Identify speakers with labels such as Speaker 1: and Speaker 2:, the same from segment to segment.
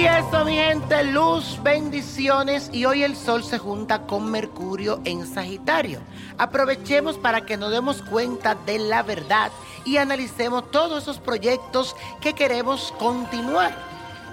Speaker 1: Y eso, mi gente, luz, bendiciones. Y hoy el sol se junta con Mercurio en Sagitario. Aprovechemos para que nos demos cuenta de la verdad y analicemos todos esos proyectos que queremos continuar.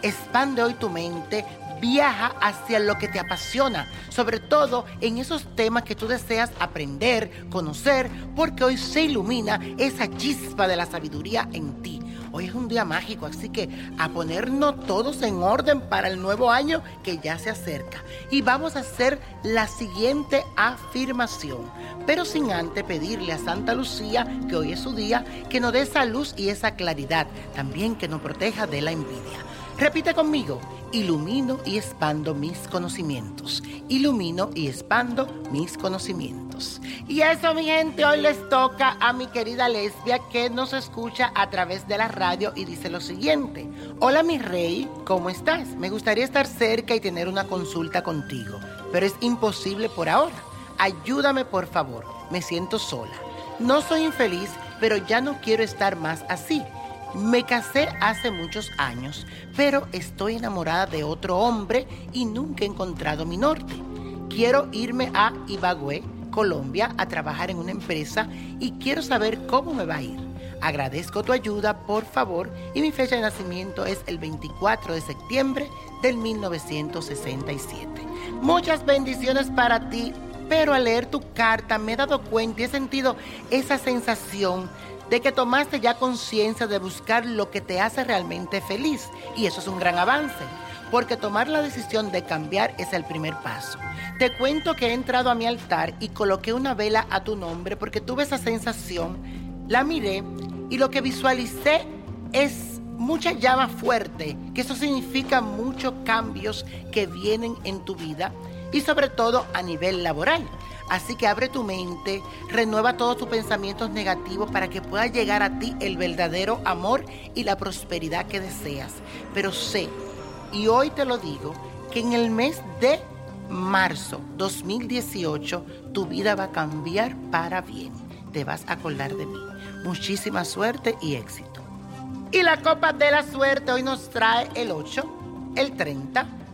Speaker 1: Expande hoy tu mente, viaja hacia lo que te apasiona, sobre todo en esos temas que tú deseas aprender, conocer, porque hoy se ilumina esa chispa de la sabiduría en ti. Hoy es un día mágico, así que a ponernos todos en orden para el nuevo año que ya se acerca. Y vamos a hacer la siguiente afirmación, pero sin antes pedirle a Santa Lucía, que hoy es su día, que nos dé esa luz y esa claridad, también que nos proteja de la envidia. Repite conmigo, ilumino y expando mis conocimientos. Ilumino y expando mis conocimientos. Y eso, mi gente, hoy les toca a mi querida lesbia que nos escucha a través de la radio y dice lo siguiente. Hola, mi rey, ¿cómo estás? Me gustaría estar cerca y tener una consulta contigo, pero es imposible por ahora. Ayúdame, por favor. Me siento sola. No soy infeliz, pero ya no quiero estar más así. Me casé hace muchos años, pero estoy enamorada de otro hombre y nunca he encontrado mi norte. Quiero irme a Ibagüe, Colombia, a trabajar en una empresa y quiero saber cómo me va a ir. Agradezco tu ayuda, por favor, y mi fecha de nacimiento es el 24 de septiembre del 1967. Muchas bendiciones para ti, pero al leer tu carta me he dado cuenta y he sentido esa sensación de que tomaste ya conciencia de buscar lo que te hace realmente feliz. Y eso es un gran avance, porque tomar la decisión de cambiar es el primer paso. Te cuento que he entrado a mi altar y coloqué una vela a tu nombre porque tuve esa sensación, la miré y lo que visualicé es mucha llama fuerte, que eso significa muchos cambios que vienen en tu vida y sobre todo a nivel laboral. Así que abre tu mente, renueva todos tus pensamientos negativos para que pueda llegar a ti el verdadero amor y la prosperidad que deseas. Pero sé, y hoy te lo digo, que en el mes de marzo 2018 tu vida va a cambiar para bien. Te vas a acordar de mí. Muchísima suerte y éxito. Y la copa de la suerte hoy nos trae el 8, el 30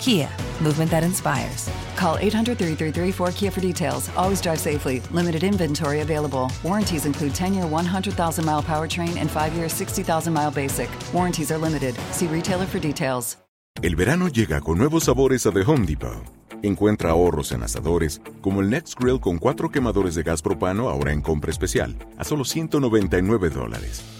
Speaker 2: Kia, movement that inspires.
Speaker 3: Call 800 333 4KIA for details. Always drive safely. Limited inventory available. Warranties include 10 year 100,000 mile powertrain and 5 year 60,000 mile basic. Warranties are limited. See retailer for details.
Speaker 4: El verano llega con nuevos sabores a The Home Depot. Encuentra ahorros en asadores, como el Next Grill con cuatro quemadores de gas propano ahora en compra especial, a solo 199 dólares.